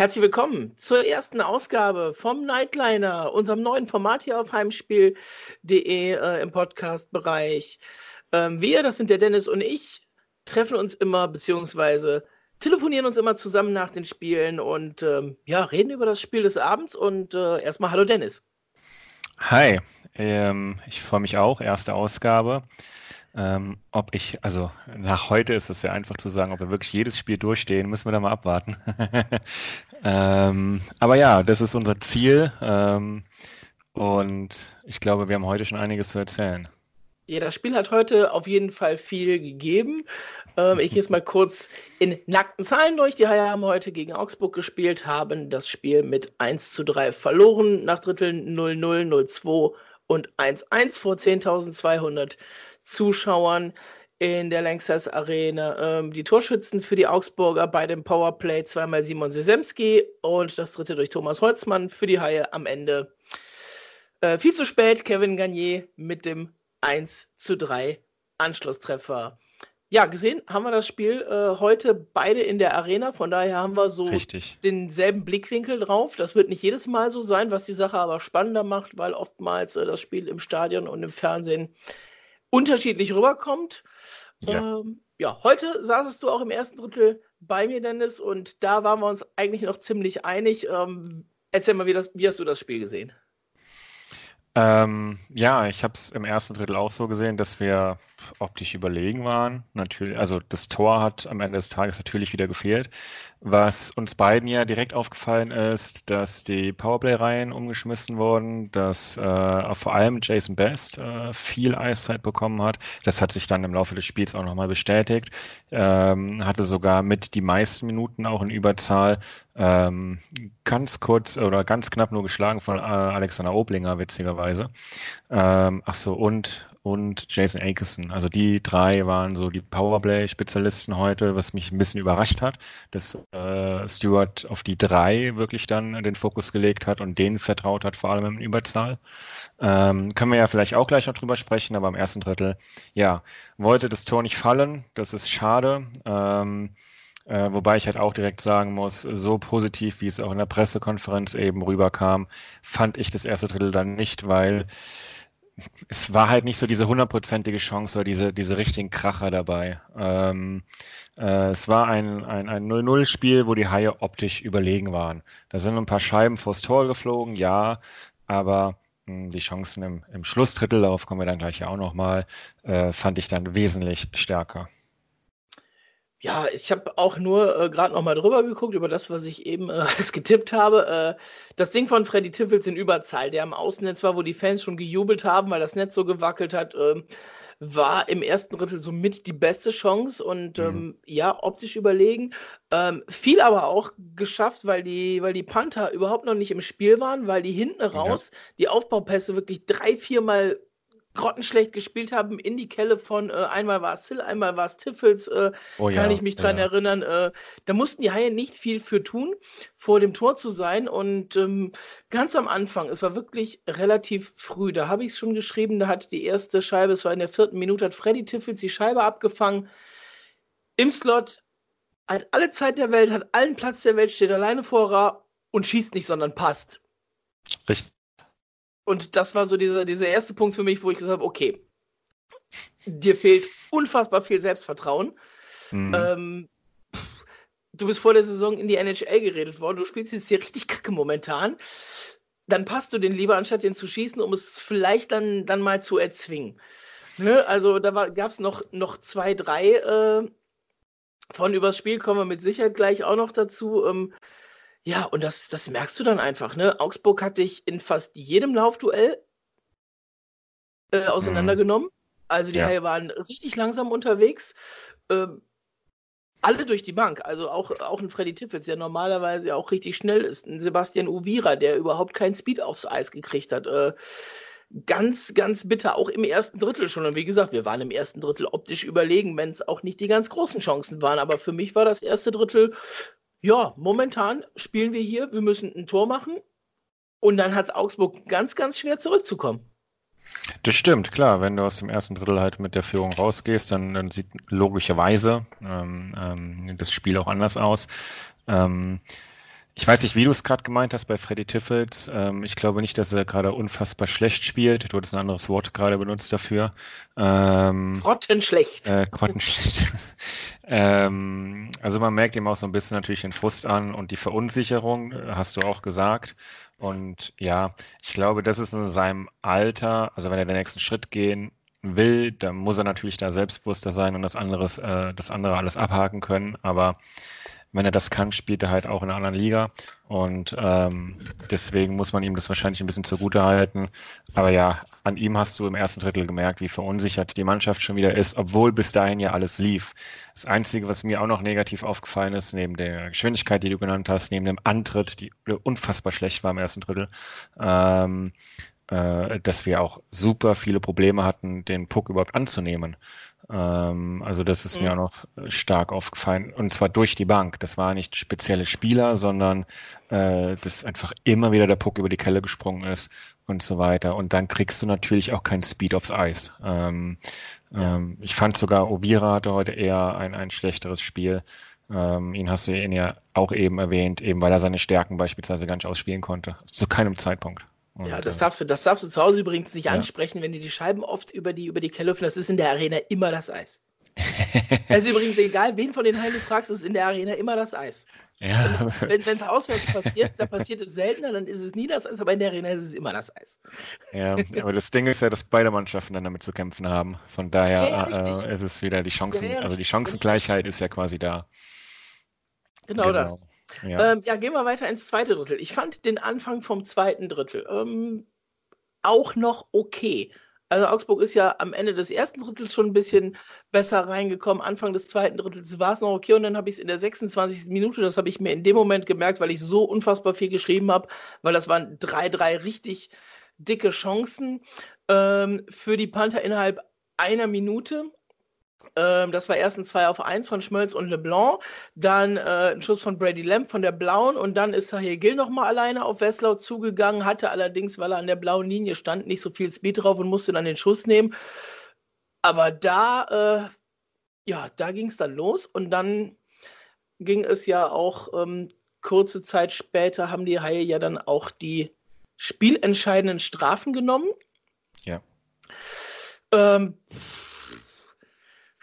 Herzlich willkommen zur ersten Ausgabe vom Nightliner, unserem neuen Format hier auf heimspiel.de äh, im Podcast-Bereich. Ähm, wir, das sind der Dennis und ich, treffen uns immer, beziehungsweise telefonieren uns immer zusammen nach den Spielen und ähm, ja, reden über das Spiel des Abends. Und äh, erstmal Hallo Dennis. Hi, ähm, ich freue mich auch, erste Ausgabe. Ähm, ob ich, also nach heute ist es sehr einfach zu sagen, ob wir wirklich jedes Spiel durchstehen, müssen wir da mal abwarten. ähm, aber ja, das ist unser Ziel ähm, und ich glaube, wir haben heute schon einiges zu erzählen. Ja, das Spiel hat heute auf jeden Fall viel gegeben. Ähm, ich gehe jetzt mal kurz in nackten Zahlen durch. Die Haie haben heute gegen Augsburg gespielt, haben das Spiel mit 1 zu 3 verloren, nach Dritteln 0-0, 0-2 und 1-1 vor 10.200 Zuschauern in der Lanxess Arena. Ähm, die Torschützen für die Augsburger bei dem Powerplay zweimal Simon Sesemski und das dritte durch Thomas Holzmann für die Haie am Ende. Äh, viel zu spät, Kevin Gagné mit dem 1 zu 3 Anschlusstreffer. Ja, gesehen haben wir das Spiel äh, heute beide in der Arena, von daher haben wir so Richtig. denselben Blickwinkel drauf. Das wird nicht jedes Mal so sein, was die Sache aber spannender macht, weil oftmals äh, das Spiel im Stadion und im Fernsehen unterschiedlich rüberkommt. Ja. Ähm, ja, heute saßest du auch im ersten Drittel bei mir, Dennis, und da waren wir uns eigentlich noch ziemlich einig. Ähm, erzähl mal, wie, das, wie hast du das Spiel gesehen? Ähm, ja, ich habe es im ersten Drittel auch so gesehen, dass wir optisch überlegen waren. Natürlich, also das Tor hat am Ende des Tages natürlich wieder gefehlt. Was uns beiden ja direkt aufgefallen ist, dass die Powerplay-Reihen umgeschmissen wurden, dass äh, vor allem Jason Best äh, viel Eiszeit bekommen hat. Das hat sich dann im Laufe des Spiels auch nochmal bestätigt. Ähm, hatte sogar mit die meisten Minuten auch in Überzahl. Ähm, ganz kurz oder ganz knapp nur geschlagen von äh, Alexander Oblinger, witzigerweise. Ähm, ach so, und und Jason Akerson. Also die drei waren so die Powerplay-Spezialisten heute, was mich ein bisschen überrascht hat, dass äh, Stewart auf die drei wirklich dann den Fokus gelegt hat und denen vertraut hat, vor allem im Überzahl. Ähm, können wir ja vielleicht auch gleich noch drüber sprechen, aber im ersten Drittel, ja, wollte das Tor nicht fallen, das ist schade. Ähm, äh, wobei ich halt auch direkt sagen muss, so positiv, wie es auch in der Pressekonferenz eben rüberkam, fand ich das erste Drittel dann nicht, weil es war halt nicht so diese hundertprozentige Chance oder diese, diese richtigen Kracher dabei. Ähm, äh, es war ein, ein, ein 0-0-Spiel, wo die Haie optisch überlegen waren. Da sind ein paar Scheiben vors Tor geflogen, ja, aber mh, hm, die Chancen im, im Schlussdrittel, darauf kommen wir dann gleich ja auch nochmal, äh, fand ich dann wesentlich stärker. Ja, ich habe auch nur äh, gerade noch mal drüber geguckt, über das, was ich eben äh, getippt habe. Äh, das Ding von Freddy Tiffels in Überzahl, der am Außennetz war, wo die Fans schon gejubelt haben, weil das Netz so gewackelt hat, ähm, war im ersten Drittel somit die beste Chance und mhm. ähm, ja, optisch überlegen. Ähm, viel aber auch geschafft, weil die, weil die Panther überhaupt noch nicht im Spiel waren, weil die hinten raus ja. die Aufbaupässe wirklich drei, viermal grottenschlecht gespielt haben in die Kelle von, äh, einmal war es Sill, einmal war es Tiffels, äh, oh, kann ja, ich mich dran ja. erinnern. Äh, da mussten die Haie nicht viel für tun, vor dem Tor zu sein. Und ähm, ganz am Anfang, es war wirklich relativ früh, da habe ich es schon geschrieben, da hat die erste Scheibe, es war in der vierten Minute, hat Freddy Tiffels die Scheibe abgefangen. Im Slot, hat alle Zeit der Welt, hat allen Platz der Welt, steht alleine vor Ra und schießt nicht, sondern passt. Richtig. Und das war so dieser, dieser erste Punkt für mich, wo ich gesagt habe, okay, dir fehlt unfassbar viel Selbstvertrauen. Mhm. Ähm, du bist vor der Saison in die NHL geredet worden, du spielst jetzt hier richtig kacke momentan. Dann passt du den lieber, anstatt den zu schießen, um es vielleicht dann, dann mal zu erzwingen. Ne? Also da gab es noch, noch zwei, drei äh, von übers Spiel, kommen wir mit Sicherheit gleich auch noch dazu. Ähm, ja, und das das merkst du dann einfach, ne? Augsburg hat dich in fast jedem Laufduell äh, mhm. auseinandergenommen. Also, die Ja. Haie waren richtig langsam unterwegs. Ähm, alle durch die Bank. Also, auch auch 'n Freddy Tiffels, der normalerweise ja auch richtig schnell ist. 'N Sebastian Uvira, der überhaupt keinen Speed aufs Eis gekriegt hat. Äh, ganz, ganz bitter, auch im ersten Drittel schon. Und wie gesagt, wir waren im ersten Drittel optisch überlegen, wenn es auch nicht die ganz großen Chancen waren. Aber für mich war das erste Drittel ja, momentan spielen wir hier, wir müssen ein Tor machen und dann hat es Augsburg ganz, ganz schwer zurückzukommen. Das stimmt, klar. Wenn du aus dem ersten Drittel halt mit der Führung rausgehst, dann, dann sieht logischerweise ähm, ähm, das Spiel auch anders aus. Ähm, Ich weiß nicht, wie du es gerade gemeint hast bei Freddy Tiffels. Ähm, ich glaube nicht, dass er gerade unfassbar schlecht spielt. Du hattest ein anderes Wort gerade benutzt dafür. Ähm, grottenschlecht. Äh, grottenschlecht. Ähm, also man merkt ihm auch so ein bisschen natürlich den Frust an und die Verunsicherung, äh, hast du auch gesagt. Und ja, ich glaube, das ist in seinem Alter, also wenn er den nächsten Schritt gehen will, dann muss er natürlich da selbstbewusster sein und das anderes, äh, das andere alles abhaken können. Aber wenn er das kann, spielt er halt auch in einer anderen Liga. Und ähm, deswegen muss man ihm das wahrscheinlich ein bisschen zugute halten. Aber ja, an ihm hast du im ersten Drittel gemerkt, wie verunsichert die Mannschaft schon wieder ist, obwohl bis dahin ja alles lief. Das Einzige, was mir auch noch negativ aufgefallen ist, neben der Geschwindigkeit, die du genannt hast, neben dem Antritt, die unfassbar schlecht war im ersten Drittel, ähm, äh, dass wir auch super viele Probleme hatten, den Puck überhaupt anzunehmen. Ähm, also das ist mhm. mir auch noch stark aufgefallen. Und zwar durch die Bank. Das war nicht spezielle Spieler, sondern äh, dass einfach immer wieder der Puck über die Kelle gesprungen ist und so weiter. Und dann kriegst du natürlich auch keinen Speed aufs Eis. Ähm, ja. ähm, ich fand sogar, Ovira hatte heute eher ein, ein schlechteres Spiel. Ähm, ihn hast du ihn ja auch eben erwähnt, eben weil er seine Stärken beispielsweise gar nicht ausspielen konnte. Zu keinem Zeitpunkt. Und ja, das darfst, du, das darfst du zu Hause übrigens nicht ja. ansprechen, wenn dir die Scheiben oft über die, über die Kelle öffnen. Das ist in der Arena immer das Eis. Es ist übrigens egal, wen von den Heim du fragst, es ist in der Arena immer das Eis. Ja. Wenn es auswärts passiert, dann passiert es seltener, dann ist es nie das Eis, aber in der Arena ist es immer das Eis. Ja, aber das Ding ist ja, dass beide Mannschaften dann damit zu kämpfen haben. Von daher ja, ja, äh, ist es wieder die Chancen, also die Chancengleichheit ist ja quasi da. Genau, genau. das. Ja. Ähm, ja, gehen wir weiter ins zweite Drittel. Ich fand den Anfang vom zweiten Drittel ähm, auch noch okay. Also Augsburg ist ja am Ende des ersten Drittels schon ein bisschen besser reingekommen. Anfang des zweiten Drittels war es noch okay und dann habe ich es in der 26. Minute, das habe ich mir in dem Moment gemerkt, weil ich so unfassbar viel geschrieben habe, weil das waren drei, drei richtig dicke Chancen ähm, für die Panther innerhalb einer Minute. Ähm, das war erst ein 2 auf 1 von Schmölz und LeBlanc, dann äh, ein Schuss von Brady Lamb von der Blauen und dann ist Sahir Gill nochmal alleine auf Wesslau zugegangen, hatte allerdings, weil er an der blauen Linie stand, nicht so viel Speed drauf und musste dann den Schuss nehmen. Aber da, äh, ja, da ging es dann los und dann ging es ja auch ähm, kurze Zeit später, haben die Haie ja dann auch die spielentscheidenden Strafen genommen. Ja. Ähm,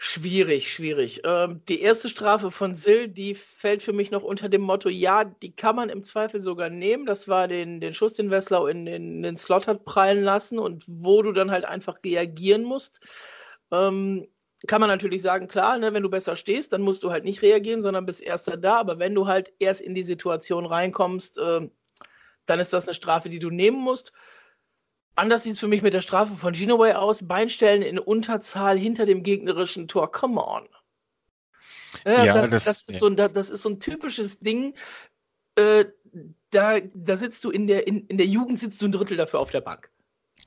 Schwierig, schwierig. Ähm, die erste Strafe von Sill, die fällt für mich noch unter dem Motto, ja, die kann man im Zweifel sogar nehmen. Das war den, den Schuss, den Wesslau in, in den Slot hat prallen lassen und wo du dann halt einfach reagieren musst. Ähm, kann man natürlich sagen, klar, ne, wenn du besser stehst, dann musst du halt nicht reagieren, sondern bist erster da. Aber wenn du halt erst in die Situation reinkommst, äh, dann ist das eine Strafe, die du nehmen musst. Anders sieht es für mich mit der Strafe von Ginoway aus. Beinstellen in Unterzahl hinter dem gegnerischen Tor. Come on. Ja, ja das, das, das, ist ja. so, das, ist so ein typisches Ding. Äh, da, da sitzt du in der, in, in der Jugend sitzt du ein Drittel dafür auf der Bank.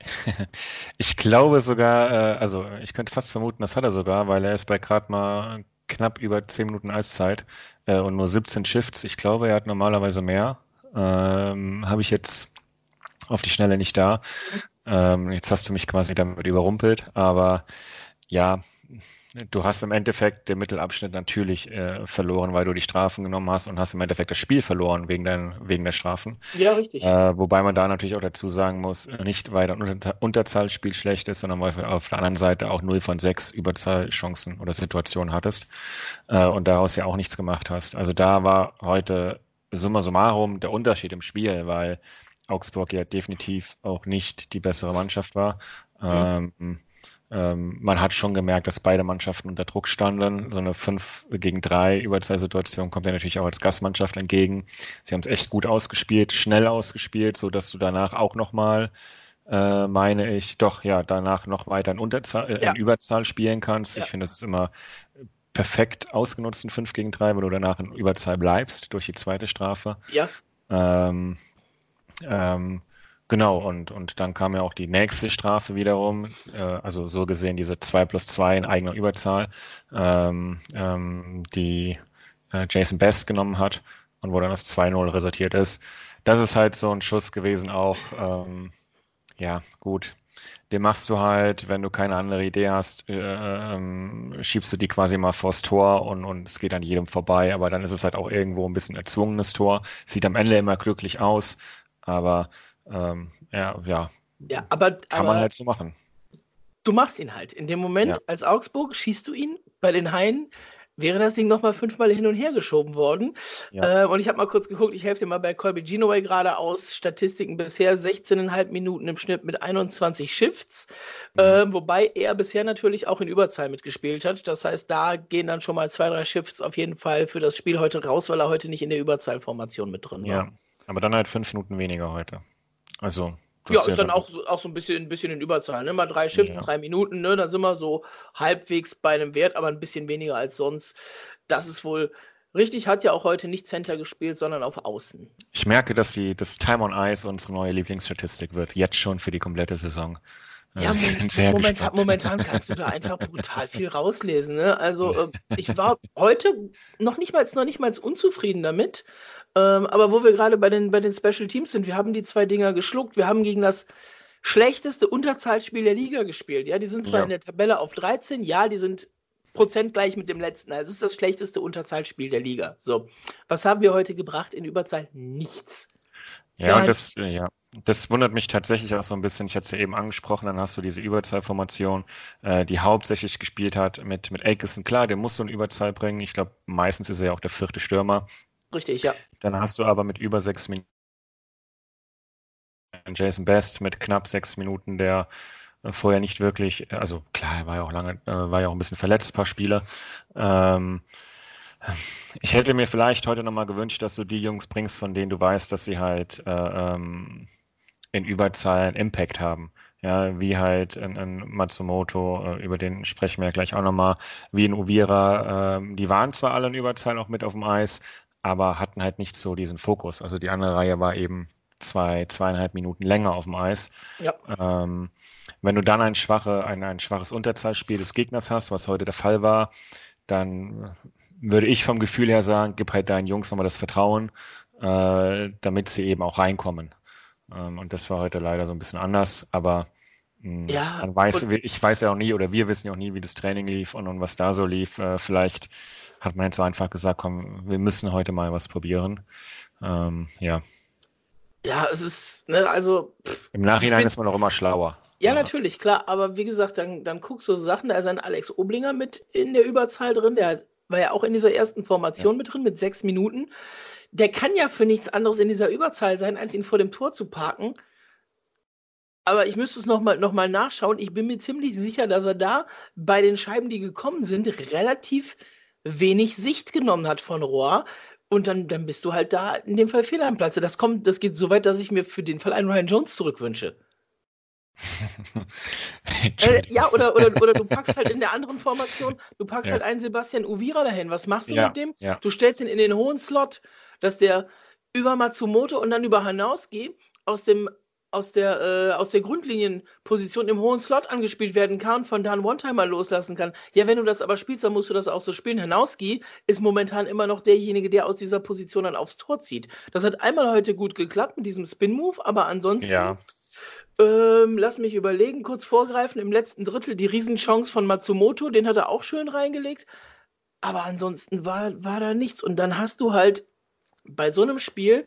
Ich glaube sogar, äh, also ich könnte fast vermuten, das hat er sogar, weil er ist bei gerade mal knapp über 10 Minuten Eiszeit äh, und nur 17 Shifts. Ich glaube, er hat normalerweise mehr. Ähm, Habe ich jetzt auf die Schnelle nicht da. Ähm, jetzt hast du mich quasi damit überrumpelt, aber ja, du hast im Endeffekt den Mittelabschnitt natürlich äh, verloren, weil du die Strafen genommen hast und hast im Endeffekt das Spiel verloren wegen, dein, wegen der Strafen. Ja, richtig. Äh, wobei man da natürlich auch dazu sagen muss, nicht weil dein Unterzahlspiel schlecht ist, sondern weil du auf der anderen Seite auch 0 von 6 Überzahlchancen oder Situationen hattest äh, und daraus ja auch nichts gemacht hast. Also da war heute summa summarum der Unterschied im Spiel, weil Augsburg ja definitiv auch nicht die bessere Mannschaft war. Mhm. Ähm, ähm, man hat schon gemerkt, dass beide Mannschaften unter Druck standen. So eine 5 gegen 3 Überzahlsituation kommt ja natürlich auch als Gastmannschaft entgegen. Sie haben es echt gut ausgespielt, schnell ausgespielt, so dass du danach auch nochmal, äh, meine ich, doch, ja, danach noch weiter in, Unterzahl, äh, ja. in Überzahl spielen kannst. Ja. Ich finde, das ist immer perfekt ausgenutzt in 5 gegen 3, weil du danach in Überzahl bleibst durch die zweite Strafe. Ja. Ähm, ähm, genau, und, und dann kam ja auch die nächste Strafe wiederum, äh, also so gesehen diese 2 plus 2 in eigener Überzahl, ähm, ähm, die äh, Jason Best genommen hat und wo dann das 2-0 resultiert ist. Das ist halt so ein Schuss gewesen auch, ähm, ja, gut. Den machst du halt, wenn du keine andere Idee hast, äh, ähm, schiebst du die quasi mal vors Tor und, und es geht an jedem vorbei, aber dann ist es halt auch irgendwo ein bisschen erzwungenes Tor. Sieht am Ende immer glücklich aus, aber ähm, ja, ja, ja aber, kann aber man halt so machen. Du machst ihn halt. In dem Moment ja. als Augsburg schießt du ihn bei den Haien wäre das Ding nochmal fünfmal hin und her geschoben worden. Ja. Äh, und ich habe mal kurz geguckt, ich helfe dir mal bei Colby Genoway gerade aus. Statistiken bisher 16,5 Minuten im Schnitt mit 21 Shifts. Mhm. Äh, wobei er bisher natürlich auch in Überzahl mitgespielt hat. Das heißt, da gehen dann schon mal zwei, drei Shifts auf jeden Fall für das Spiel heute raus, weil er heute nicht in der Überzahlformation mit drin war. Ja, aber dann halt fünf Minuten weniger heute. Also ja, ist dann auch, auch so ein bisschen, ein bisschen in Überzahl. Ne? Mal drei Shifts, ja. drei Minuten, ne? dann sind wir so halbwegs bei einem Wert, aber ein bisschen weniger als sonst. Das ist wohl richtig. Hat ja auch heute nicht Center gespielt, sondern auf Außen. Ich merke, dass die, das Time on Ice unsere neue Lieblingsstatistik wird. Jetzt schon für die komplette Saison. Ja, momentan, momentan, kannst du da einfach brutal viel rauslesen. Ne? Also äh, ich war heute noch nicht mal, noch nicht mal unzufrieden damit. Ähm, aber wo wir gerade bei den, bei den Special Teams sind, wir haben die zwei Dinger geschluckt. Wir haben gegen das schlechteste Unterzahlspiel der Liga gespielt. Ja, die sind zwar ja. in der Tabelle auf 13, ja, die sind prozentgleich mit dem letzten. Also es ist das schlechteste Unterzahlspiel der Liga. So, was haben wir heute gebracht in Überzahl? Nichts. Ja, und das, ja, das wundert mich tatsächlich auch so ein bisschen. Ich hatte es ja eben angesprochen, dann hast du diese Überzahlformation, äh, die hauptsächlich gespielt hat mit, mit Akeson. Klar, der muss so eine Überzahl bringen. Ich glaube, meistens ist er ja auch der vierte Stürmer. Richtig, ja. Dann hast du aber mit über sechs Minuten Jason Best mit knapp sechs Minuten, der äh, vorher nicht wirklich, also klar, er war ja auch lange, äh, war ja auch ein bisschen verletzt, paar Spiele. Ähm, ich hätte mir vielleicht heute nochmal gewünscht, dass du die Jungs bringst, von denen du weißt, dass sie halt äh, ähm, in Überzahl Impact haben. Ja, wie halt ein, ein Matsumoto, äh, über den sprechen wir ja gleich auch nochmal, wie in Uvira, äh, die waren zwar alle in Überzahl auch mit auf dem Eis, aber hatten halt nicht so diesen Fokus. Also die andere Reihe war eben zwei, zweieinhalb Minuten länger auf dem Eis. Ja. Ähm, wenn du dann ein, schwache, ein, ein schwaches Unterzahlspiel des Gegners hast, was heute der Fall war, dann würde ich vom Gefühl her sagen, gib halt deinen Jungs nochmal das Vertrauen, äh, damit sie eben auch reinkommen. Ähm, und das war heute leider so ein bisschen anders, aber mh, hm, ja, weiß, ich weiß ja auch nie oder wir wissen ja auch nie, wie das Training lief und, und was da so lief. Äh, vielleicht hat man jetzt so einfach gesagt, komm, wir müssen heute mal was probieren. Ähm, ja. Ja, es ist, ne, also. Pff, Im Nachhinein ist man auch immer schlauer. Ja, ja, natürlich, klar, aber wie gesagt, dann, dann guckst du Sachen, da ist ein Alex Oblinger mit in der Überzahl drin, der hat, war ja auch in dieser ersten Formation ja. mit drin, mit sechs Minuten. Der kann ja für nichts anderes in dieser Überzahl sein, als ihn vor dem Tor zu parken. Aber ich müsste es nochmal noch mal nachschauen. Ich bin mir ziemlich sicher, dass er da bei den Scheiben, die gekommen sind, relativ wenig Sicht genommen hat von Rohr. Und dann, dann bist du halt da in dem Fall fehl am Platze. Das kommt, das geht so weit, dass ich mir für den Fall einen Ryan Jones zurückwünsche. äh, ja, oder, oder, oder du packst halt in der anderen Formation, du packst ja. halt einen Sebastian Uvira dahin. Was machst du ja, mit dem? Ja. Du stellst ihn in den hohen Slot, dass der über Matsumoto und dann über Hanauski aus dem aus der, äh, aus der Grundlinienposition im hohen Slot angespielt werden kann und von da einen One-Timer loslassen kann. Ja, wenn du das aber spielst, dann musst du das auch so spielen. Hanauski ist momentan immer noch derjenige, der aus dieser Position dann aufs Tor zieht. Das hat einmal heute gut geklappt mit diesem Spin-Move, aber ansonsten. Ja. Ähm, lass mich überlegen, kurz vorgreifen. Im letzten Drittel die Riesenchance von Matsumoto, den hat er auch schön reingelegt. Aber ansonsten war, war da nichts. Und dann hast du halt bei so einem Spiel,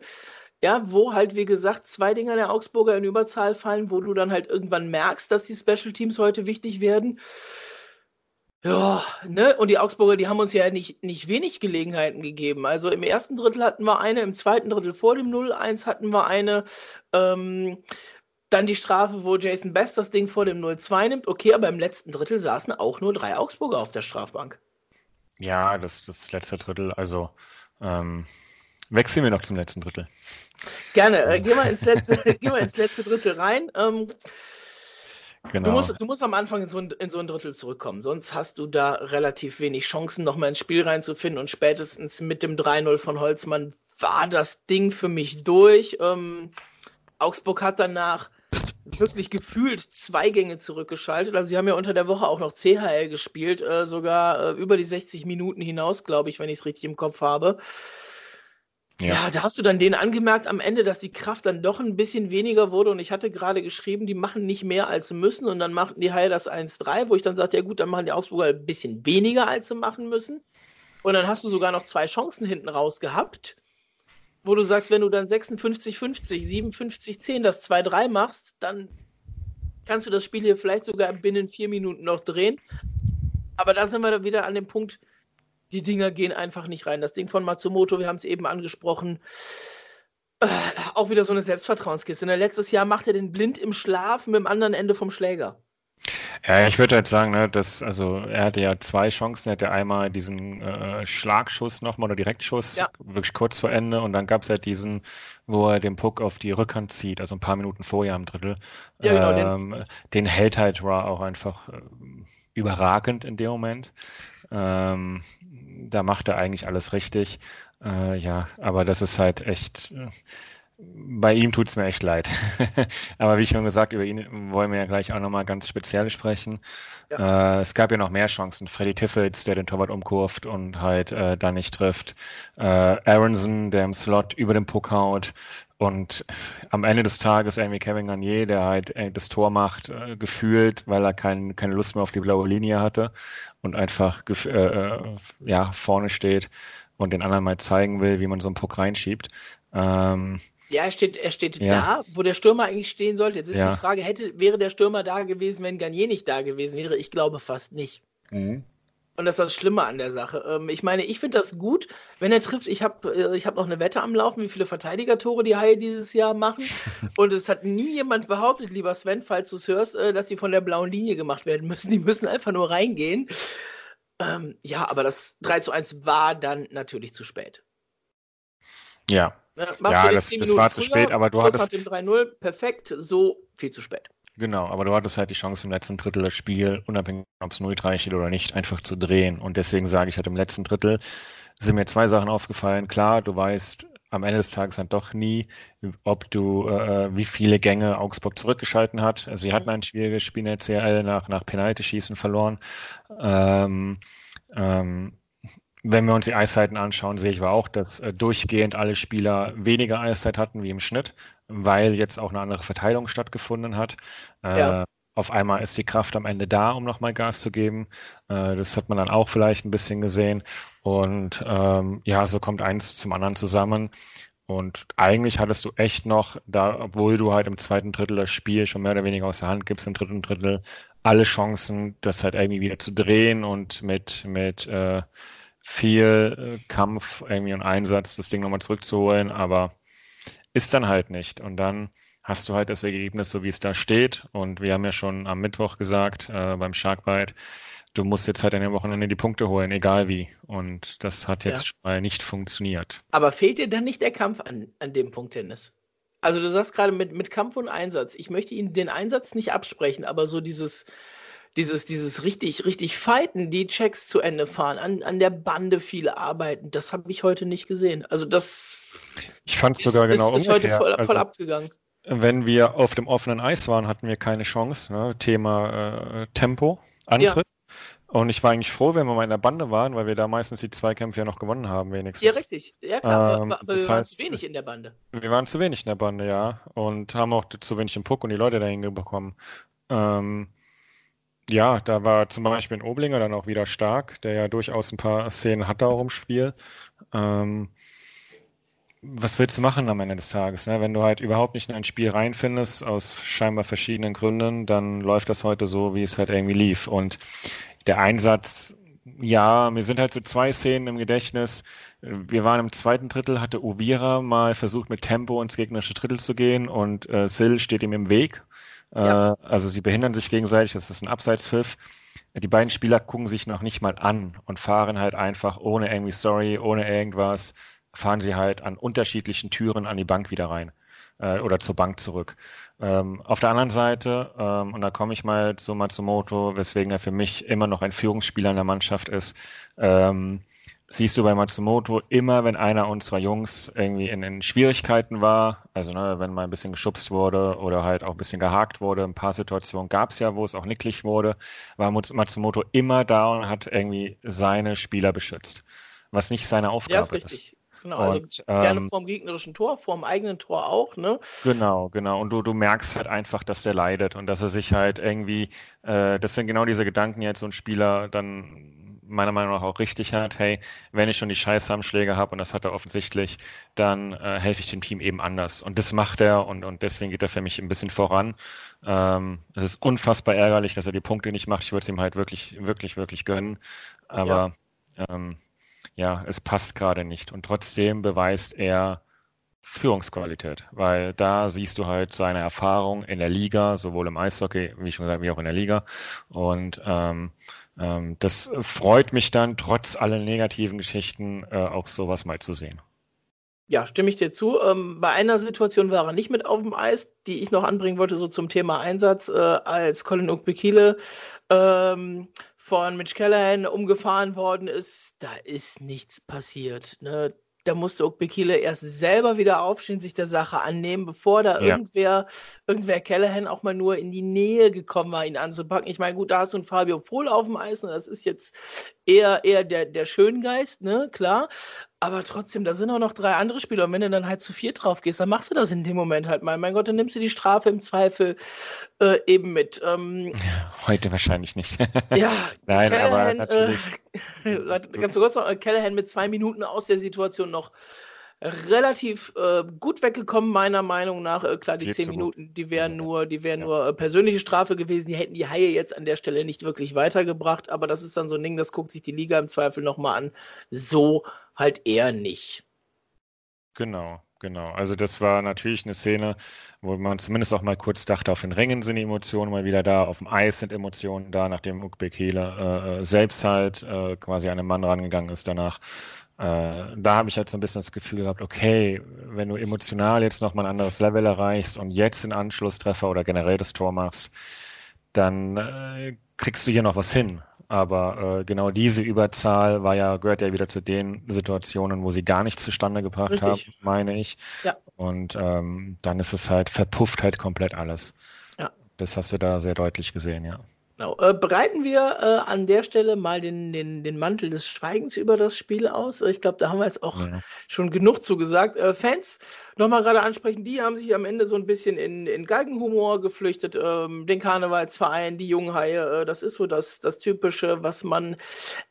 ja, wo halt, wie gesagt, zwei Dinger der Augsburger in Überzahl fallen, wo du dann halt irgendwann merkst, dass die Special Teams heute wichtig werden. Ja, ne? Und die Augsburger, die haben uns ja nicht, nicht wenig Gelegenheiten gegeben. Also im ersten Drittel hatten wir eine, im zweiten Drittel vor dem 0-1 hatten wir eine. Ähm, dann die Strafe, wo Jason Best das Ding vor dem 0-2 nimmt. Okay, aber im letzten Drittel saßen auch nur drei Augsburger auf der Strafbank. Ja, das, das letzte Drittel, also ähm, wechseln wir noch zum letzten Drittel. Gerne. Äh, geh, mal ins letzte, geh mal ins letzte Drittel rein. Ähm, genau. du, musst, du musst am Anfang in so, ein, in so ein Drittel zurückkommen. Sonst hast du da relativ wenig Chancen, nochmal ins Spiel reinzufinden. Und spätestens mit dem 3-0 von Holzmann war das Ding für mich durch. Ähm, Augsburg hat danach wirklich gefühlt zwei Gänge zurückgeschaltet. Also sie haben ja unter der Woche auch noch CHL gespielt, äh, sogar äh, über die 60 Minuten hinaus, glaube ich, wenn ich es richtig im Kopf habe. Ja. ja. da hast du dann denen angemerkt am Ende, dass die Kraft dann doch ein bisschen weniger wurde. Und ich hatte gerade geschrieben, die machen nicht mehr, als sie müssen. Und dann machten die Haie das 1-3, wo ich dann sagte, ja gut, dann machen die Augsburger ein bisschen weniger, als sie machen müssen. Und dann hast du sogar noch zwei Chancen hinten raus gehabt, wo du sagst, wenn du dann 56, 50, 57, 10 das 2-3 machst, dann kannst du das Spiel hier vielleicht sogar binnen vier Minuten noch drehen. Aber da sind wir dann wieder an dem Punkt, die Dinger gehen einfach nicht rein. Das Ding von Matsumoto, wir haben es eben angesprochen, äh, auch wieder so eine Selbstvertrauenskiste. Ne? Letztes Jahr macht er den blind im Schlaf mit dem anderen Ende vom Schläger. Ja, ich würde halt sagen, ne, dass, also er hatte ja zwei Chancen. Er hatte einmal diesen äh, Schlagschuss nochmal oder Direktschuss, ja. wirklich kurz vor Ende. Und dann gab es halt diesen, wo er den Puck auf die Rückhand zieht, also ein paar Minuten vorher am Drittel. Ja, genau, ähm, den, den hält halt Ra auch einfach äh, überragend in dem Moment. Ähm, da macht er eigentlich alles richtig. Äh, ja, aber das ist halt echt. Äh, bei ihm tut es mir echt leid. aber wie schon gesagt, über ihn wollen wir ja gleich auch nochmal ganz speziell sprechen. Ja. Äh, es gab ja noch mehr Chancen. Freddy Tiffels, der den Torwart umkurft und halt äh, da nicht trifft. Äh, Aronson, der im Slot über den Puck haut. Und am Ende des Tages irgendwie Kevin Garnier, der halt äh, das Tor macht, äh, gefühlt, weil er kein, keine Lust mehr auf die blaue Linie hatte und einfach äh, äh, ja, vorne steht und den anderen mal zeigen will, wie man so einen Puck reinschiebt. Ähm, ja, er steht, er steht ja. da, wo der Stürmer eigentlich stehen sollte. Jetzt ist ja. die Frage, hätte, wäre der Stürmer da gewesen, wenn Garnier nicht da gewesen wäre? Ich glaube fast nicht. Mhm. Und das ist das Schlimme an der Sache. Ähm, ich meine, ich finde das gut, wenn er trifft. Ich habe äh, ich hab noch eine Wette am Laufen, wie viele Verteidigertore die Haie dieses Jahr machen. Und es hat nie jemand behauptet, lieber Sven, falls du es hörst, äh, dass sie von der blauen Linie gemacht werden müssen. Die müssen einfach nur reingehen. Ähm, ja, aber das 3 zu 1 war dann natürlich zu spät. Ja. Ne, ja, das, das war zu spät, aber du hattest. Nach dem 3-0, perfekt, so viel zu spät. Genau, aber du hattest halt die Chance im letzten Drittel das Spiel, unabhängig ob es 0-3 steht oder nicht, einfach zu drehen. Und deswegen sage ich halt im letzten Drittel sind mir zwei Sachen aufgefallen. Klar, du weißt am Ende des Tages dann doch nie, ob du, äh, wie viele Gänge Augsburg zurückgeschalten hat. Sie hatten ein schwieriges Spiel in der CL nach, nach Penalty-Schießen verloren. Ähm, ähm, wenn wir uns die Eiszeiten anschauen, sehe ich aber auch, dass äh, durchgehend alle Spieler weniger Eiszeit hatten wie im Schnitt weil jetzt auch eine andere Verteilung stattgefunden hat. Äh, ja. Auf einmal ist die Kraft am Ende da, um nochmal Gas zu geben. Äh, das hat man dann auch vielleicht ein bisschen gesehen. Und ähm, ja, so kommt eins zum anderen zusammen. Und eigentlich hattest du echt noch, da, obwohl du halt im zweiten Drittel das Spiel schon mehr oder weniger aus der Hand gibst, im dritten Drittel alle Chancen, das halt irgendwie wieder zu drehen und mit, mit äh, viel äh, Kampf irgendwie und Einsatz das Ding nochmal zurückzuholen. Aber ist dann halt nicht. Und dann hast du halt das Ergebnis, so wie es da steht. Und wir haben ja schon am Mittwoch gesagt, äh, beim Sharkbite, du musst jetzt halt an dem Wochenende die Punkte holen, egal wie. Und das hat jetzt ja. mal nicht funktioniert. Aber fehlt dir dann nicht der Kampf an, an dem Punkt, Dennis? Also du sagst gerade mit, mit Kampf und Einsatz. Ich möchte Ihnen den Einsatz nicht absprechen, aber so dieses, dieses, dieses richtig, richtig Fighten, die Checks zu Ende fahren, an, an der Bande viele arbeiten, das habe ich heute nicht gesehen. Also das ich fand es sogar genau ist, ist heute voll, voll also, abgegangen. Wenn wir auf dem offenen Eis waren, hatten wir keine Chance. Ne? Thema äh, Tempo, Antritt. Ja. Und ich war eigentlich froh, wenn wir mal in der Bande waren, weil wir da meistens die Zweikämpfe ja noch gewonnen haben, wenigstens. Ja, richtig. Ja, klar. Ähm, aber, aber wir waren heißt, zu wenig in der Bande. Wir waren zu wenig in der Bande, ja. Und haben auch zu wenig im Puck und die Leute dahin bekommen. Ähm, ja, da war zum Beispiel ein Oblinger dann auch wieder stark, der ja durchaus ein paar Szenen hatte auch im Spiel. Ähm, was willst du machen am Ende des Tages? Ne? Wenn du halt überhaupt nicht in ein Spiel reinfindest, aus scheinbar verschiedenen Gründen, dann läuft das heute so, wie es halt irgendwie lief. Und der Einsatz, ja, mir sind halt so zwei Szenen im Gedächtnis. Wir waren im zweiten Drittel, hatte Uvira mal versucht, mit Tempo ins gegnerische Drittel zu gehen und äh, Sil steht ihm im Weg. Ja. Äh, also sie behindern sich gegenseitig, das ist ein Abseitspfiff. Die beiden Spieler gucken sich noch nicht mal an und fahren halt einfach ohne irgendwie Story, ohne irgendwas fahren sie halt an unterschiedlichen Türen an die Bank wieder rein äh, oder zur Bank zurück. Ähm, auf der anderen Seite, ähm, und da komme ich mal zu Matsumoto, weswegen er für mich immer noch ein Führungsspieler in der Mannschaft ist, ähm, siehst du bei Matsumoto immer, wenn einer unserer Jungs irgendwie in, in Schwierigkeiten war, also ne, wenn mal ein bisschen geschubst wurde oder halt auch ein bisschen gehakt wurde, ein paar Situationen gab es ja, wo es auch nicklig wurde, war Matsumoto immer da und hat irgendwie seine Spieler beschützt, was nicht seine Aufgabe ja, ist. Richtig. Genau, also und, gerne ähm, vorm gegnerischen Tor, vorm eigenen Tor auch, ne? Genau, genau. Und du, du merkst halt einfach, dass der leidet und dass er sich halt irgendwie, äh, das sind genau diese Gedanken, die jetzt so ein Spieler dann meiner Meinung nach auch richtig hat, hey, wenn ich schon die Scheiße am Schläger habe, und das hat er offensichtlich, dann äh, helfe ich dem Team eben anders. Und das macht er und, und deswegen geht er für mich ein bisschen voran. Ähm, es ist unfassbar ärgerlich, dass er die Punkte nicht macht. Ich würde es ihm halt wirklich, wirklich, wirklich gönnen. Aber ja, ähm, ja es passt gerade nicht. Und trotzdem beweist er Führungsqualität, weil da siehst du halt seine Erfahrung in der Liga, sowohl im Eishockey, wie schon gesagt, wie auch in der Liga. Und ähm, ähm, das freut mich dann, trotz aller negativen Geschichten, äh, auch sowas mal zu sehen. Ja, stimme ich dir zu. Ähm, bei einer Situation war er nicht mit auf dem Eis, die ich noch anbringen wollte, so zum Thema Einsatz, äh, als Colin Ukbekile ähm, von Mitch Callahan umgefahren worden ist. Da ist nichts passiert. Ne? Da musste Okbekile erst selber wieder aufstehen, sich der Sache annehmen, bevor da ja. irgendwer, irgendwer Callahan auch mal nur in die Nähe gekommen war, ihn anzupacken. Ich meine, gut, da hast du einen Fabio Pohl auf dem Eis und das ist jetzt eher, eher der, der Schöngeist, ne, klar. Aber trotzdem, da sind auch noch drei andere Spieler. Und wenn du dann halt zu vier drauf gehst, dann machst du das in dem Moment halt mal. Mein Gott, dann nimmst du die Strafe im Zweifel äh, eben mit. Ähm, Heute wahrscheinlich nicht. ja, nein, Callahan, aber natürlich. Äh, ganz kurz noch, äh, Callahan mit zwei Minuten aus der Situation noch relativ äh, gut weggekommen, meiner Meinung nach. Äh, klar, die zehn Minuten, die wären nur, die wären ja. nur äh, persönliche Strafe gewesen. Die hätten die Haie jetzt an der Stelle nicht wirklich weitergebracht. Aber das ist dann so ein Ding, das guckt sich die Liga im Zweifel nochmal an. So halt eher nicht. Genau, genau. Also das war natürlich eine Szene, wo man zumindest auch mal kurz dachte, auf den Rängen sind die Emotionen mal wieder da, auf dem Eis sind Emotionen da, nachdem Ukbekele äh, äh, selbst halt äh, quasi an den Mann rangegangen ist danach. Äh, da habe ich halt so ein bisschen das Gefühl gehabt, okay, wenn du emotional jetzt nochmal ein anderes Level erreichst und jetzt einen Anschlusstreffer oder generell das Tor machst, dann äh, kriegst du hier noch was hin. Aber äh, genau diese Überzahl war ja, gehört ja wieder zu den Situationen, wo sie gar nichts zustande gebracht Richtig. haben, meine ich. Ja. Und ähm, dann ist es halt, verpufft halt komplett alles. Ja. Das hast du da sehr deutlich gesehen, ja. Genau. Äh, bereiten wir äh, an der Stelle mal den, den, den Mantel des Schweigens über das Spiel aus. Ich glaube, da haben wir jetzt auch ja. schon genug zugesagt. Äh, Fans nochmal gerade ansprechen, die haben sich am Ende so ein bisschen in, in Galgenhumor geflüchtet. Ähm, den Karnevalsverein, die Junghaie, äh, das ist so das, das Typische, was man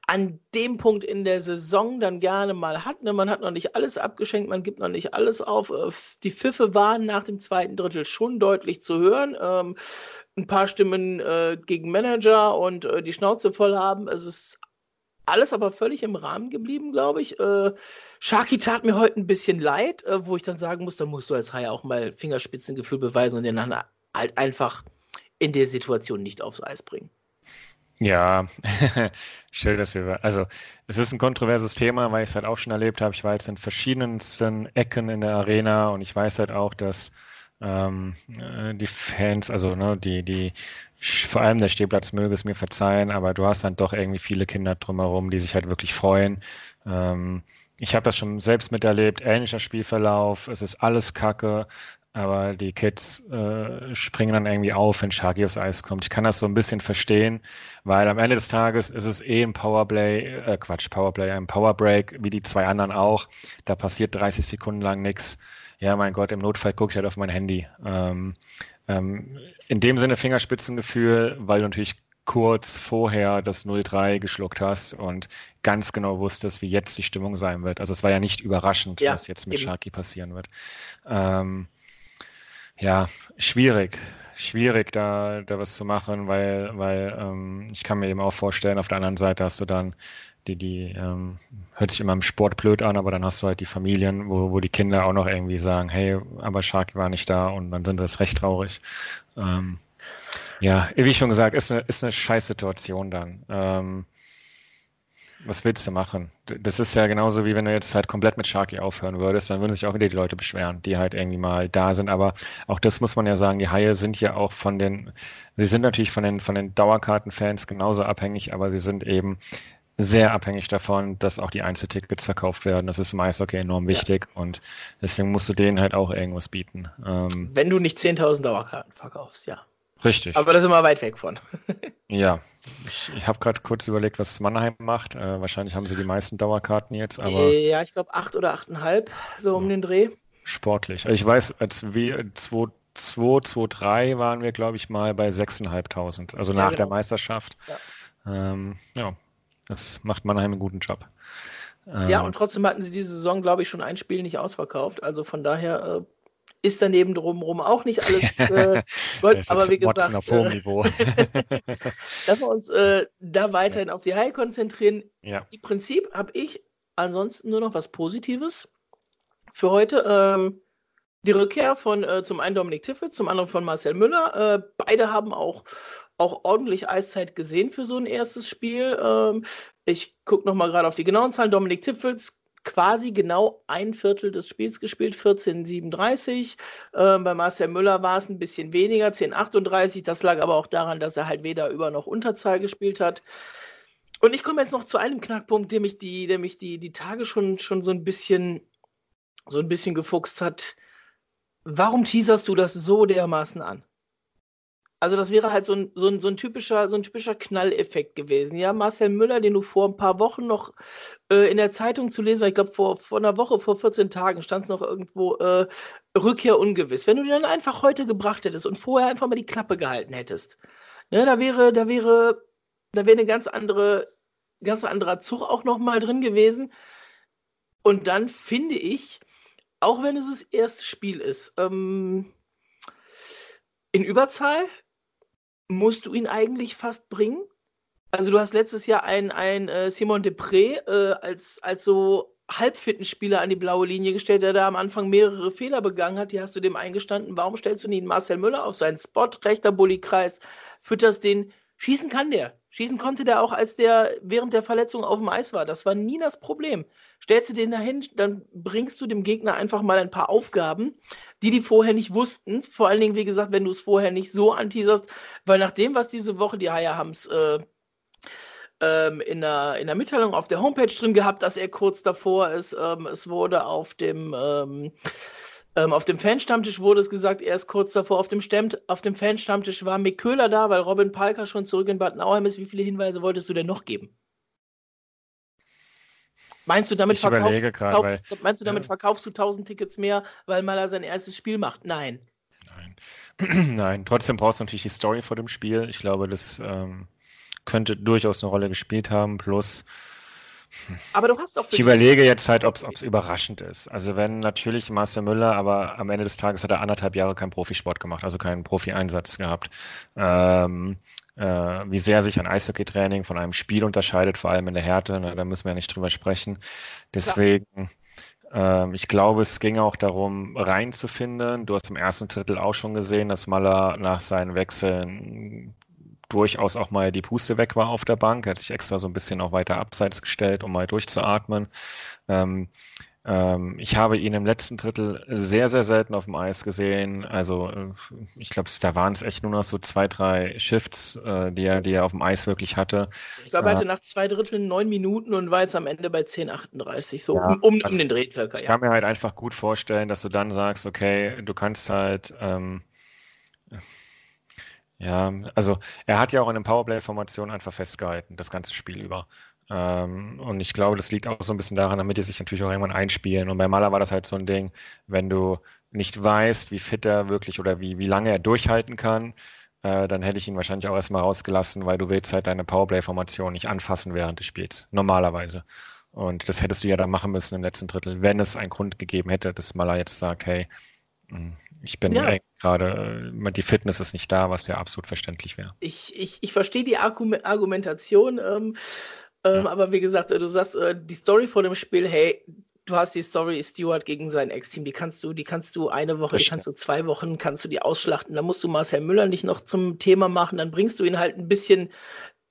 an dem Punkt in der Saison dann gerne mal hat. Ne? Man hat noch nicht alles abgeschenkt, man gibt noch nicht alles auf. Äh, die Pfiffe waren nach dem zweiten Drittel schon deutlich zu hören. Ähm, ein paar Stimmen äh, gegen Manager und äh, die Schnauze voll haben. Es ist alles aber völlig im Rahmen geblieben, glaube ich. Äh, Sharky tat mir heute ein bisschen leid, äh, wo ich dann sagen muss, da musst du als Hai auch mal Fingerspitzengefühl beweisen und den dann halt einfach in der Situation nicht aufs Eis bringen. Ja, schön, dass wir, also es ist ein kontroverses Thema, weil ich es halt auch schon erlebt habe. Ich war jetzt in verschiedensten Ecken in der Arena und ich weiß halt auch, dass ähm, äh, die Fans, also ne, die, die, vor allem der Stehplatz möge es mir verzeihen, aber du hast dann doch irgendwie viele Kinder drumherum, die sich halt wirklich freuen. Ähm, ich habe das schon selbst miterlebt, ähnlicher Spielverlauf, es ist alles Kacke, aber die Kids äh, springen dann irgendwie auf, wenn Sharky aufs Eis kommt. Ich kann das so ein bisschen verstehen, weil am Ende des Tages ist es eh ein Powerplay, äh, Quatsch, Powerplay, ein Powerbreak, wie die zwei anderen auch. Da passiert 30 Sekunden lang nichts ja, mein Gott, im Notfall gucke ich halt auf mein Handy. Ähm, ähm, in dem Sinne Fingerspitzengefühl, weil du natürlich kurz vorher das 0-3 geschluckt hast und ganz genau wusstest, wie jetzt die Stimmung sein wird. Also es war ja nicht überraschend, ja, was jetzt mit eben. Sharky passieren wird. Ähm, ja, schwierig. Schwierig, da, da was zu machen, weil, weil ähm, ich kann mir eben auch vorstellen, auf der anderen Seite hast du dann die, die ähm, hört sich immer im Sport blöd an, aber dann hast du halt die Familien, wo, wo die Kinder auch noch irgendwie sagen, hey, aber Sharky war nicht da und dann sind das recht traurig. Ähm, ja, wie schon gesagt, ist eine, ist eine scheiß Situation dann. Ähm, was willst du machen? Das ist ja genauso wie wenn du jetzt halt komplett mit Sharky aufhören würdest, dann würden sich auch wieder die Leute beschweren, die halt irgendwie mal da sind. Aber auch das muss man ja sagen, die Haie sind ja auch von den, sie sind natürlich von den, von den Dauerkartenfans genauso abhängig, aber sie sind eben sehr abhängig davon, dass auch die Einzeltickets verkauft werden. Das ist im Eishockey enorm wichtig ja. und deswegen musst du denen halt auch irgendwas bieten. Ähm, Wenn du nicht 10.000 Dauerkarten verkaufst, ja. Richtig. Aber da sind wir weit weg von. ja, ich, ich habe gerade kurz überlegt, was Mannheim macht. Äh, wahrscheinlich haben sie die meisten Dauerkarten jetzt, aber. Ja, ich glaube acht oder achteinhalb, so um den Dreh. Sportlich. Also ich weiß, als wir 2, 2, 3 waren wir, glaube ich, mal bei 6.500, also ja, nach genau. der Meisterschaft. Ja. Ähm, ja, das macht Mannheim einen guten Job. Ja, ähm, und trotzdem hatten sie diese Saison, glaube ich, schon ein Spiel nicht ausverkauft. Also von daher äh, ist daneben drumherum auch nicht alles äh, Gold, aber wie gesagt, auf hohem Niveau. dass wir uns äh, da weiterhin ja. auf die High konzentrieren. Ja. Im Prinzip habe ich ansonsten nur noch was Positives für heute. Ähm, die Rückkehr von äh, zum einen Dominik Tiffels, zum anderen von Marcel Müller. Äh, beide haben auch, auch ordentlich Eiszeit gesehen für so ein erstes Spiel. Ähm, ich gucke nochmal gerade auf die genauen Zahlen. Dominik Tiffels quasi genau ein Viertel des Spiels gespielt, 14,37. Äh, bei Marcel Müller war es ein bisschen weniger, 10,38. Das lag aber auch daran, dass er halt weder Über- noch Unterzahl gespielt hat. Und ich komme jetzt noch zu einem Knackpunkt, der mich die, der mich die, die Tage schon, schon so ein bisschen so ein bisschen gefuchst hat. Warum teaserst du das so dermaßen an? Also das wäre halt so ein, so ein, so ein typischer, so ein typischer Knalleffekt gewesen. Ja, Marcel Müller, den du vor ein paar Wochen noch äh, in der Zeitung zu lesen, ich glaube vor, vor einer Woche, vor 14 Tagen stand es noch irgendwo äh, Rückkehr ungewiss. Wenn du den dann einfach heute gebracht hättest und vorher einfach mal die Klappe gehalten hättest, ne, da wäre, da wäre, da wäre eine ganz andere, ganz anderer Zug auch noch mal drin gewesen. Und dann finde ich, auch wenn es das erste Spiel ist, ähm, in Überzahl musst du ihn eigentlich fast bringen. Also du hast letztes Jahr einen, einen äh, Simon Depré äh, als, als so halbfitten Spieler an die blaue Linie gestellt, der da am Anfang mehrere Fehler begangen hat. Die hast du dem eingestanden. Warum stellst du nicht Marcel Müller auf seinen Spot, rechter Bulli-Kreis, fütterst den. Schießen kann der. Schießen konnte der auch, als der während der Verletzung auf dem Eis war. Das war nie das Problem. Stellst du den dahin, dann bringst du dem Gegner einfach mal ein paar Aufgaben, die die vorher nicht wussten. Vor allen Dingen, wie gesagt, wenn du es vorher nicht so anteaserst, weil nach dem, was diese Woche die Haie haben es äh, ähm, in, der, in der Mitteilung auf der Homepage drin gehabt, dass er kurz davor ist. Ähm, es wurde auf dem ähm, ähm, auf dem Fanstammtisch wurde es gesagt, er ist kurz davor. Auf dem, Stemmt, auf dem Fanstammtisch war Mick Köhler da, weil Robin Palker schon zurück in Bad Nauheim ist. Wie viele Hinweise wolltest du denn noch geben? Meinst du, damit, verkaufst, grad, kaufst, weil, meinst du, damit ja. verkaufst du 1000 Tickets mehr, weil Maler sein erstes Spiel macht? Nein. Nein. Nein, trotzdem brauchst du natürlich die Story vor dem Spiel. Ich glaube, das ähm, könnte durchaus eine Rolle gespielt haben. Plus, aber du hast doch. Ich überlege jetzt halt, ob es überraschend ist. Also, wenn natürlich Marcel Müller, aber am Ende des Tages hat er anderthalb Jahre keinen Profisport gemacht, also keinen Profi-Einsatz gehabt. Ähm, äh, wie sehr sich ein Eishockeytraining von einem Spiel unterscheidet, vor allem in der Härte, na, da müssen wir ja nicht drüber sprechen. Deswegen, ähm, ich glaube, es ging auch darum, reinzufinden. Du hast im ersten Drittel auch schon gesehen, dass Maller nach seinen Wechseln durchaus auch mal die Puste weg war auf der Bank. Er hat sich extra so ein bisschen auch weiter abseits gestellt, um mal durchzuatmen. Ähm, ähm, ich habe ihn im letzten Drittel sehr, sehr selten auf dem Eis gesehen. Also äh, ich glaube, da waren es echt nur noch so zwei, drei Shifts, äh, die, er, die er auf dem Eis wirklich hatte. Ich glaube, er hatte äh, nach zwei Dritteln neun Minuten und war jetzt am Ende bei 10,38, so ja, um, um, also den Dreh circa. Ich ja. kann mir halt einfach gut vorstellen, dass du dann sagst, okay, du kannst halt ähm, ja, also er hat ja auch in den Powerplay-Formationen einfach festgehalten, das ganze Spiel über. Ähm, und ich glaube, das liegt auch so ein bisschen daran, damit die sich natürlich auch irgendwann einspielen. Und bei Maler war das halt so ein Ding, wenn du nicht weißt, wie fit er wirklich oder wie, wie lange er durchhalten kann, äh, dann hätte ich ihn wahrscheinlich auch erstmal rausgelassen, weil du willst halt deine Powerplay-Formation nicht anfassen während des Spiels. Normalerweise. Und das hättest du ja dann machen müssen im letzten Drittel, wenn es einen Grund gegeben hätte, dass Maler jetzt sagt, hey, ich bin ja. gerade, äh, die Fitness ist nicht da, was ja absolut verständlich wäre. Ich, ich, ich verstehe die Argumentation, ähm, ähm, ja. aber wie gesagt, äh, du sagst, äh, die Story vor dem Spiel, hey, du hast die Story Stewart gegen sein Ex-Team, die kannst du, die kannst du eine Woche, Richtig. die kannst du zwei Wochen, kannst du die ausschlachten. Dann musst du Marcel Müller nicht noch zum Thema machen, dann bringst du ihn halt ein bisschen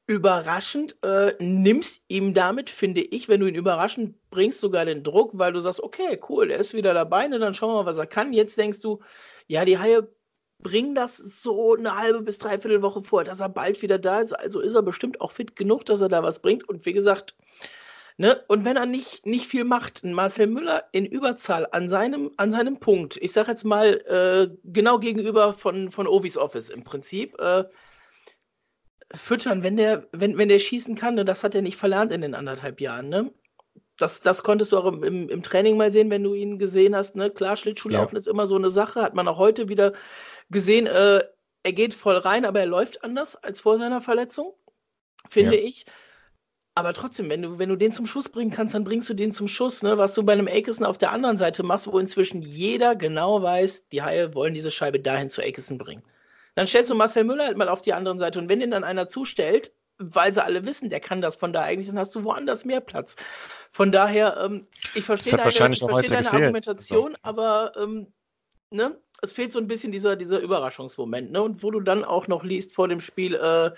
überraschend, äh, nimmst ihm damit, finde ich, wenn du ihn überraschend bringst, sogar den Druck, weil du sagst, okay, cool, er ist wieder dabei, ne, dann schauen wir mal, was er kann. Jetzt denkst du, ja, die Haie bringen das so eine halbe bis dreiviertel Woche vor, dass er bald wieder da ist. Also ist er bestimmt auch fit genug, dass er da was bringt. Und wie gesagt, Ne? Und wenn er nicht, nicht viel macht, Marcel Müller in Überzahl an seinem, an seinem Punkt, ich sage jetzt mal äh, genau gegenüber von, von Ovis Office im Prinzip, äh, füttern, wenn der, wenn, wenn der schießen kann, ne, das hat er nicht verlernt in den anderthalb Jahren. Ne? Das, das konntest du auch im, im, Training mal sehen, wenn du ihn gesehen hast. Ne? Klar, Schlittschuhlaufen ja. ist immer so eine Sache, hat man auch heute wieder gesehen. Äh, er geht voll rein, aber er läuft anders als vor seiner Verletzung, finde ja. ich. Aber trotzdem, wenn du, wenn du den zum Schuss bringen kannst, dann bringst du den zum Schuss, ne? Was du bei einem Akison auf der anderen Seite machst, wo inzwischen jeder genau weiß, die Haie wollen diese Scheibe dahin zu Akison bringen. Dann stellst du Marcel Müller halt mal auf die andere Seite und wenn den dann einer zustellt, weil sie alle wissen, der kann das von da eigentlich, dann hast du woanders mehr Platz. Von daher, ähm, ich verstehe deine, ich verstehe deine Argumentation, so. aber ähm, ne, es fehlt so ein bisschen dieser, dieser Überraschungsmoment, ne? Und wo du dann auch noch liest vor dem Spiel, äh,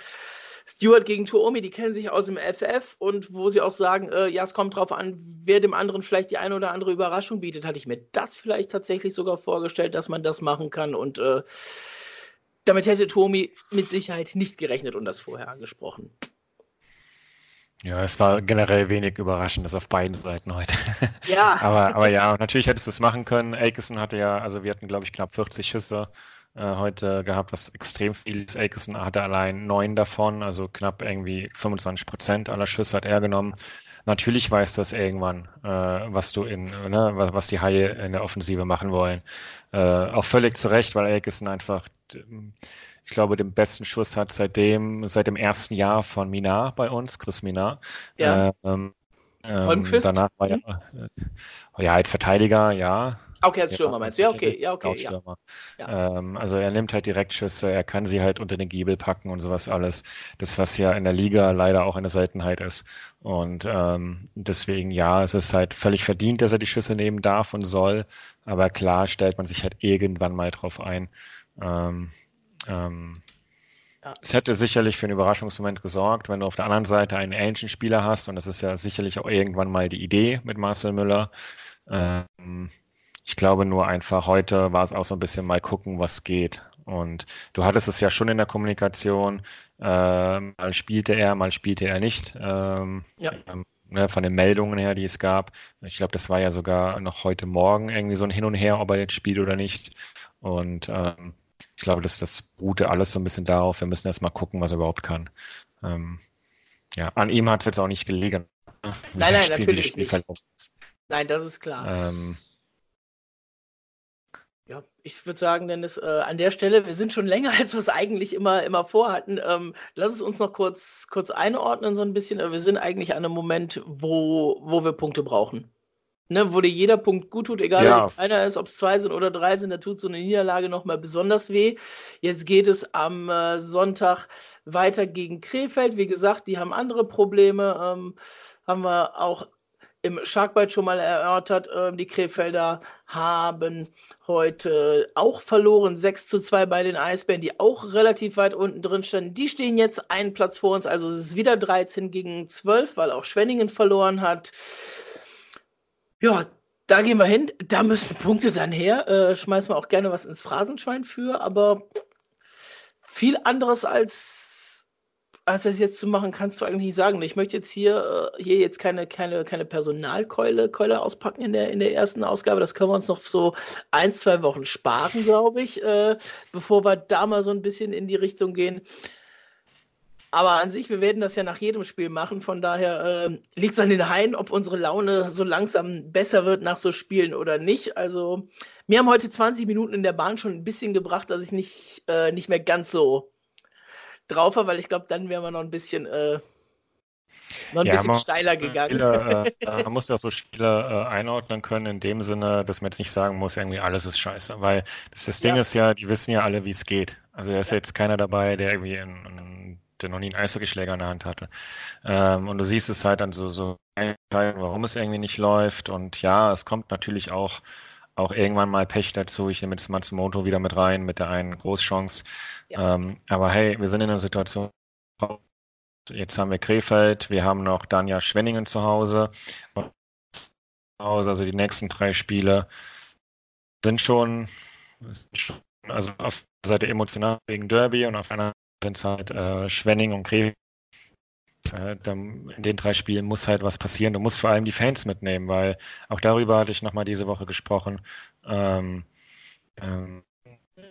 Stewart gegen Tuomi, die kennen sich aus dem FF und wo sie auch sagen, äh, ja, es kommt drauf an, wer dem anderen vielleicht die eine oder andere Überraschung bietet, hatte ich mir das vielleicht tatsächlich sogar vorgestellt, dass man das machen kann und äh, damit hätte Tuomi mit Sicherheit nicht gerechnet und das vorher angesprochen. Ja, es war generell wenig Überraschendes auf beiden Seiten heute. Ja. aber, aber ja, natürlich hättest du es machen können. Akeson hatte ja, also wir hatten, glaube ich, knapp 40 Schüsse äh, heute gehabt, was extrem viel ist. Akeson hatte allein neun davon, also knapp irgendwie 25 Prozent aller Schüsse hat er genommen. Natürlich weißt du es irgendwann, äh, was du in, ne, was, was, die Haie in der Offensive machen wollen. Äh, auch völlig zu Recht, weil Akeson einfach, ich glaube, den besten Schuss hat seitdem, seit dem ersten Jahr von Minar bei uns, Chris Minar. Ja. Ähm, ähm, danach war ja, mhm. ja als Verteidiger, ja. Okay, als Stürmer ja, meinst du? Ja, okay, ja, okay. Ja. ja. Ähm, also er nimmt halt Direktschüsse, er kann sie halt unter den Giebel packen und sowas alles. Das, was ja in der Liga leider auch eine Seltenheit ist. Und ähm, deswegen, ja, es ist halt völlig verdient, dass er die Schüsse nehmen darf und soll. Aber klar stellt man sich halt irgendwann mal drauf ein. Ähm, ähm, ja. Es hätte sicherlich für einen Überraschungsmoment gesorgt, wenn du auf der anderen Seite einen ähnlichen Spieler hast, und das ist ja sicherlich auch irgendwann mal die Idee mit Marcel Müller. Ähm, ich glaube nur einfach, heute war es auch so ein bisschen mal gucken, was geht. Und du hattest es ja schon in der Kommunikation, äh, mal spielte er, mal spielte er nicht. Ähm, ja. ähm, ne, von den Meldungen her, die es gab. Ich glaube, das war ja sogar noch heute Morgen irgendwie so ein Hin und Her, ob er jetzt spielt oder nicht. Und ähm, ich glaube, das, das beruhte alles so ein bisschen darauf. Wir müssen erst mal gucken, was er überhaupt kann. Ähm, ja, an ihm hat es jetzt auch nicht gelegen. Nein, nein, Spiel, natürlich nicht. Nein, das ist klar. Ähm, ja, ich würde sagen, Dennis, äh, an der Stelle, wir sind schon länger, als wir es eigentlich immer, immer vorhatten. Ähm, lass es uns noch kurz, kurz einordnen, so ein bisschen. Wir sind eigentlich an einem Moment, wo, wo wir Punkte brauchen ne, wo dir jeder Punkt gut tut, egal ja. ob es einer ist, ob es zwei sind oder drei sind, da tut so eine Niederlage nochmal besonders weh. Jetzt geht es am äh, Sonntag weiter gegen Krefeld. Wie gesagt, die haben andere Probleme. Ähm, haben wir auch im Sharkbite schon mal erörtert. Ähm, die Krefelder haben heute auch verloren. 6 zu 2 bei den Eisbären, die auch relativ weit unten drin standen. Die stehen jetzt einen Platz vor uns. Also es ist wieder 13 gegen 12, weil auch Schwenningen verloren hat. Ja, da gehen wir hin. Da müssen Punkte dann her. Äh, schmeißen wir auch gerne was ins Phrasenschwein für, aber viel anderes als, als das jetzt zu machen, kannst du eigentlich nicht sagen. Ich möchte jetzt hier, äh, hier jetzt keine, keine, keine Personalkeule Keule auspacken in der, in der ersten Ausgabe. Das können wir uns noch so ein, zwei Wochen sparen, glaube ich, äh, bevor wir da mal so ein bisschen in die Richtung gehen. Aber an sich, wir werden das ja nach jedem Spiel machen. Von daher äh, liegt es an den Haien, ob unsere Laune so langsam besser wird nach so Spielen oder nicht. Also, mir haben heute 20 Minuten in der Bahn schon ein bisschen gebracht, dass ich nicht, äh, nicht mehr ganz so drauf war, weil ich glaube, dann wären wir noch ein bisschen, äh, noch ein ja, bisschen steiler gegangen. Spiele, äh, man muss ja auch so Spiele äh, einordnen können, in dem Sinne, dass man jetzt nicht sagen muss, irgendwie alles ist scheiße. Weil das, das Ding ja. ist ja, die wissen ja alle, wie es geht. Also da ist ja. jetzt keiner dabei, der irgendwie in, in der noch nie einen Eishockeyschläger in der Hand hatte. Ähm, und du siehst es halt dann so, so warum es irgendwie nicht läuft. Und ja, es kommt natürlich auch, auch irgendwann mal Pech dazu. Ich nehme jetzt Matsumoto wieder mit rein, mit der einen Großchance. Ja. Ähm, aber hey, wir sind in einer Situation, jetzt haben wir Krefeld, wir haben noch Danja Schwenningen zu Hause. Also die nächsten drei Spiele sind schon, sind schon also auf der Seite emotional wegen Derby und auf einer sind es halt äh, Schwenning und Krefeld. äh, in den drei Spielen muss halt was passieren. Du musst vor allem die Fans mitnehmen, weil auch darüber hatte ich nochmal diese Woche gesprochen. Ähm, ähm,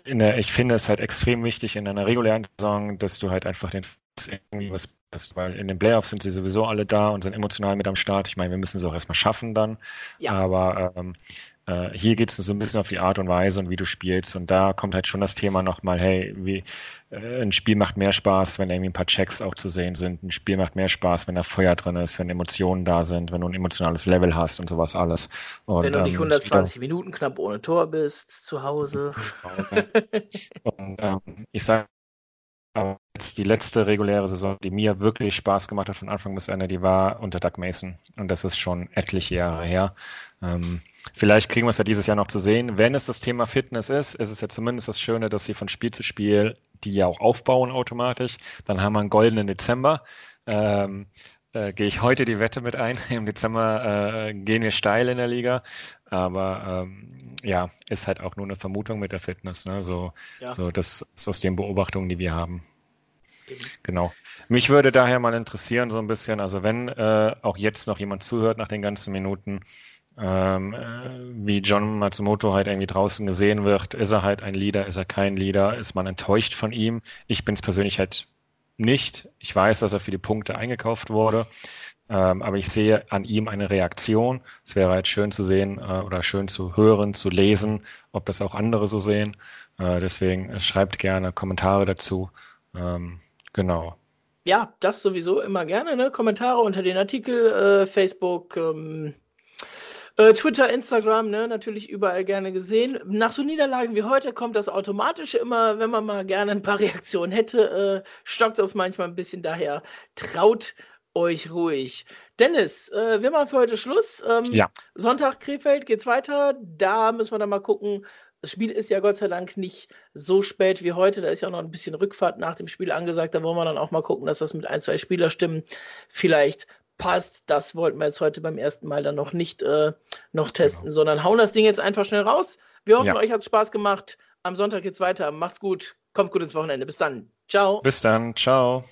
der, ich finde es halt extrem wichtig in einer regulären Saison, dass du halt einfach den irgendwie was ist, weil in den Playoffs sind sie sowieso alle da und sind emotional mit am Start. Ich meine, wir müssen es auch erstmal schaffen dann. Ja. Aber ähm, äh, hier geht es so ein bisschen auf die Art und Weise und wie du spielst. Und da kommt halt schon das Thema nochmal, hey, wie, äh, ein Spiel macht mehr Spaß, wenn irgendwie ein paar Checks auch zu sehen sind. Ein Spiel macht mehr Spaß, wenn da Feuer drin ist, wenn Emotionen da sind, wenn du ein emotionales Level hast und sowas alles. Und, wenn du nicht 120 ähm, Minuten knapp ohne Tor bist, zu Hause. und ähm, ich sage aber jetzt die letzte reguläre Saison, die mir wirklich Spaß gemacht hat von Anfang bis Ende, die war unter Doug Mason. Und das ist schon etliche Jahre her. Ähm, vielleicht kriegen wir es ja dieses Jahr noch zu sehen. Wenn es das Thema Fitness ist, ist es ja zumindest das Schöne, dass sie von Spiel zu Spiel die ja auch aufbauen automatisch. Dann haben wir einen goldenen Dezember. Ähm, äh, gehe ich heute die Wette mit ein. Im Dezember äh, gehen wir steil in der Liga. Aber ähm, ja, ist halt auch nur eine Vermutung mit der Fitness. Ne? So, ja. so das ist aus den Beobachtungen, die wir haben. Genau. Mich würde daher mal interessieren, so ein bisschen, also wenn äh, auch jetzt noch jemand zuhört nach den ganzen Minuten, ähm, äh, wie John Matsumoto halt irgendwie draußen gesehen wird, ist er halt ein Leader, ist er kein Leader, ist man enttäuscht von ihm? Ich bin es persönlich halt nicht. Ich weiß, dass er für die Punkte eingekauft wurde. Ähm, aber ich sehe an ihm eine Reaktion. Es wäre halt schön zu sehen äh, oder schön zu hören, zu lesen, ob das auch andere so sehen. Äh, deswegen äh, schreibt gerne Kommentare dazu. Ähm, genau. Ja, das sowieso immer gerne. Ne? Kommentare unter den Artikel, äh, Facebook, ähm, äh, Twitter, Instagram, ne, natürlich überall gerne gesehen. Nach so Niederlagen wie heute kommt das automatisch immer, wenn man mal gerne ein paar Reaktionen hätte, äh, stockt das manchmal ein bisschen. Daher traut euch ruhig. Dennis, äh, wir machen für heute Schluss. Ähm, ja. Sonntag Krefeld geht's weiter. Da müssen wir dann mal gucken. Das Spiel ist ja Gott sei Dank nicht so spät wie heute. Da ist ja auch noch ein bisschen Rückfahrt nach dem Spiel angesagt. Da wollen wir dann auch mal gucken, dass das mit ein, zwei Spielerstimmen vielleicht passt. Das wollten wir jetzt heute beim ersten Mal dann noch nicht äh, noch testen, genau. sondern hauen das Ding jetzt einfach schnell raus. Wir hoffen, ja. euch hat Spaß gemacht. Am Sonntag geht's weiter. Macht's gut. Kommt gut ins Wochenende. Bis dann. Ciao. Bis dann. Ciao.